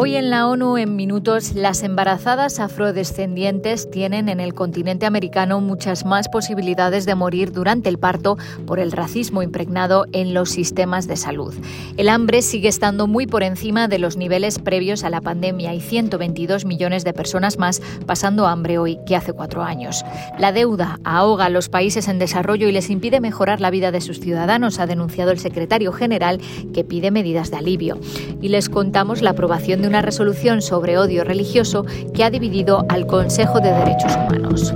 Hoy en la ONU en minutos las embarazadas afrodescendientes tienen en el continente americano muchas más posibilidades de morir durante el parto por el racismo impregnado en los sistemas de salud. El hambre sigue estando muy por encima de los niveles previos a la pandemia y 122 millones de personas más pasando hambre hoy que hace cuatro años. La deuda ahoga a los países en desarrollo y les impide mejorar la vida de sus ciudadanos, ha denunciado el secretario general que pide medidas de alivio. Y les contamos la aprobación de una resolución sobre odio religioso que ha dividido al Consejo de Derechos Humanos.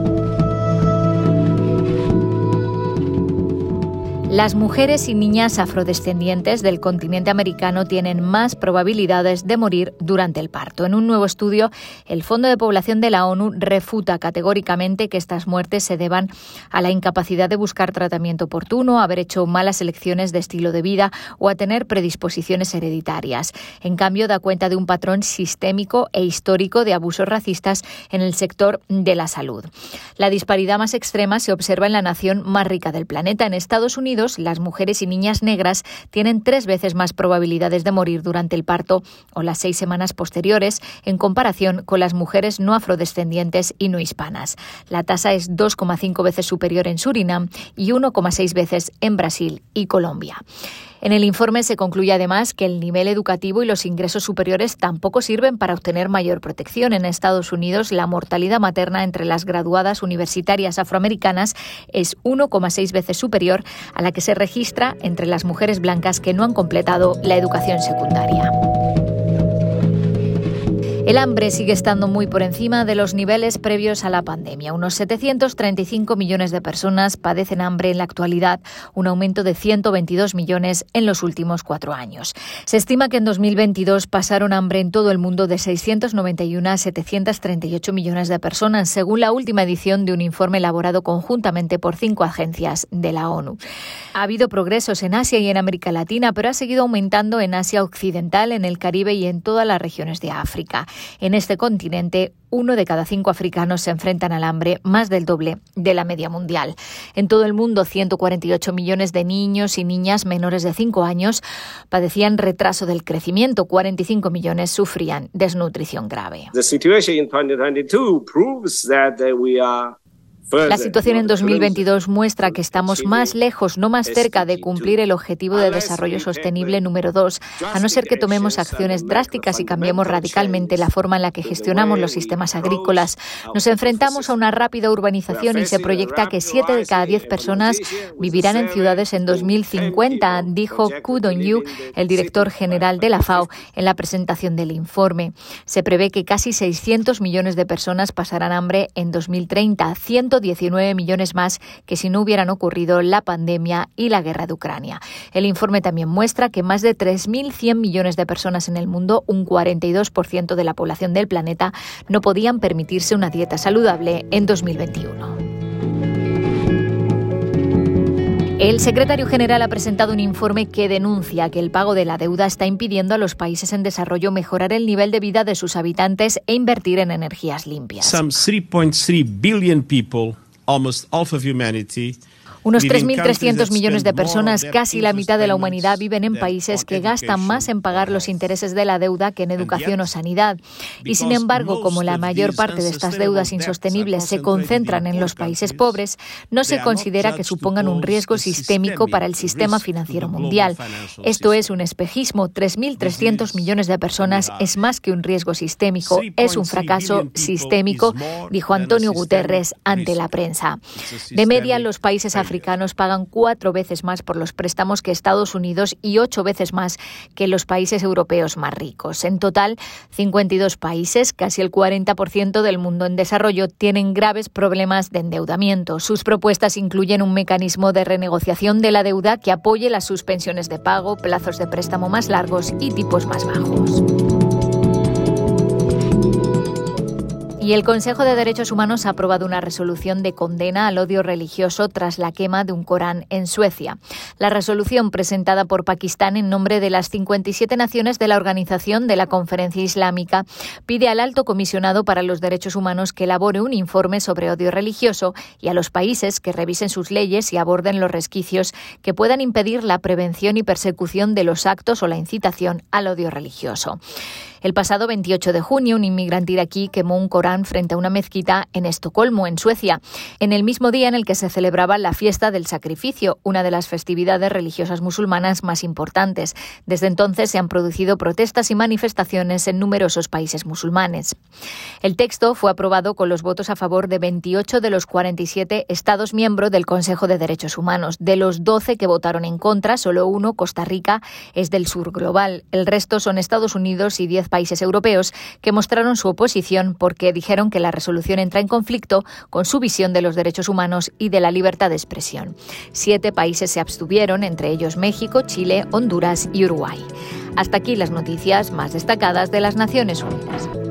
Las mujeres y niñas afrodescendientes del continente americano tienen más probabilidades de morir durante el parto. En un nuevo estudio, el Fondo de Población de la ONU refuta categóricamente que estas muertes se deban a la incapacidad de buscar tratamiento oportuno, haber hecho malas elecciones de estilo de vida o a tener predisposiciones hereditarias. En cambio, da cuenta de un patrón sistémico e histórico de abusos racistas en el sector de la salud. La disparidad más extrema se observa en la nación más rica del planeta, en Estados Unidos las mujeres y niñas negras tienen tres veces más probabilidades de morir durante el parto o las seis semanas posteriores en comparación con las mujeres no afrodescendientes y no hispanas. La tasa es 2,5 veces superior en Surinam y 1,6 veces en Brasil y Colombia. En el informe se concluye además que el nivel educativo y los ingresos superiores tampoco sirven para obtener mayor protección. En Estados Unidos, la mortalidad materna entre las graduadas universitarias afroamericanas es 1,6 veces superior a la que se registra entre las mujeres blancas que no han completado la educación secundaria. El hambre sigue estando muy por encima de los niveles previos a la pandemia. Unos 735 millones de personas padecen hambre en la actualidad, un aumento de 122 millones en los últimos cuatro años. Se estima que en 2022 pasaron hambre en todo el mundo de 691 a 738 millones de personas, según la última edición de un informe elaborado conjuntamente por cinco agencias de la ONU. Ha habido progresos en Asia y en América Latina, pero ha seguido aumentando en Asia Occidental, en el Caribe y en todas las regiones de África. En este continente, uno de cada cinco africanos se enfrentan al hambre, más del doble de la media mundial. En todo el mundo, 148 millones de niños y niñas menores de 5 años padecían retraso del crecimiento, 45 millones sufrían desnutrición grave. La situación en 2022 muestra que estamos más lejos, no más cerca de cumplir el objetivo de desarrollo sostenible número 2, a no ser que tomemos acciones drásticas y cambiemos radicalmente la forma en la que gestionamos los sistemas agrícolas. Nos enfrentamos a una rápida urbanización y se proyecta que 7 de cada 10 personas vivirán en ciudades en 2050, dijo Ku Dong-yu, el director general de la FAO, en la presentación del informe. Se prevé que casi 600 millones de personas pasarán hambre en 2030, 19 millones más que si no hubieran ocurrido la pandemia y la guerra de Ucrania. El informe también muestra que más de 3.100 millones de personas en el mundo, un 42% de la población del planeta, no podían permitirse una dieta saludable en 2021. El secretario general ha presentado un informe que denuncia que el pago de la deuda está impidiendo a los países en desarrollo mejorar el nivel de vida de sus habitantes e invertir en energías limpias. Some 3.3 billion people, almost half of humanity, unos 3.300 millones de personas, casi la mitad de la humanidad, viven en países que gastan más en pagar los intereses de la deuda que en educación o sanidad. Y sin embargo, como la mayor parte de estas deudas insostenibles se concentran en los países pobres, no se considera que supongan un riesgo sistémico para el sistema financiero mundial. Esto es un espejismo. 3.300 millones de personas es más que un riesgo sistémico, es un fracaso sistémico, dijo Antonio Guterres ante la prensa. De media, los países africanos africanos pagan cuatro veces más por los préstamos que Estados Unidos y ocho veces más que los países europeos más ricos. En total, 52 países, casi el 40% del mundo en desarrollo, tienen graves problemas de endeudamiento. Sus propuestas incluyen un mecanismo de renegociación de la deuda que apoye las suspensiones de pago, plazos de préstamo más largos y tipos más bajos. Y el Consejo de Derechos Humanos ha aprobado una resolución de condena al odio religioso tras la quema de un Corán en Suecia. La resolución presentada por Pakistán en nombre de las 57 naciones de la Organización de la Conferencia Islámica pide al alto comisionado para los derechos humanos que elabore un informe sobre odio religioso y a los países que revisen sus leyes y aborden los resquicios que puedan impedir la prevención y persecución de los actos o la incitación al odio religioso. El pasado 28 de junio, un inmigrante iraquí quemó un Corán frente a una mezquita en Estocolmo, en Suecia, en el mismo día en el que se celebraba la fiesta del sacrificio, una de las festividades religiosas musulmanas más importantes. Desde entonces se han producido protestas y manifestaciones en numerosos países musulmanes. El texto fue aprobado con los votos a favor de 28 de los 47 Estados miembros del Consejo de Derechos Humanos. De los 12 que votaron en contra, solo uno, Costa Rica, es del sur global. El resto son Estados Unidos y 10 países europeos que mostraron su oposición porque dijeron que la resolución entra en conflicto con su visión de los derechos humanos y de la libertad de expresión. Siete países se abstuvieron, entre ellos México, Chile, Honduras y Uruguay. Hasta aquí las noticias más destacadas de las Naciones Unidas.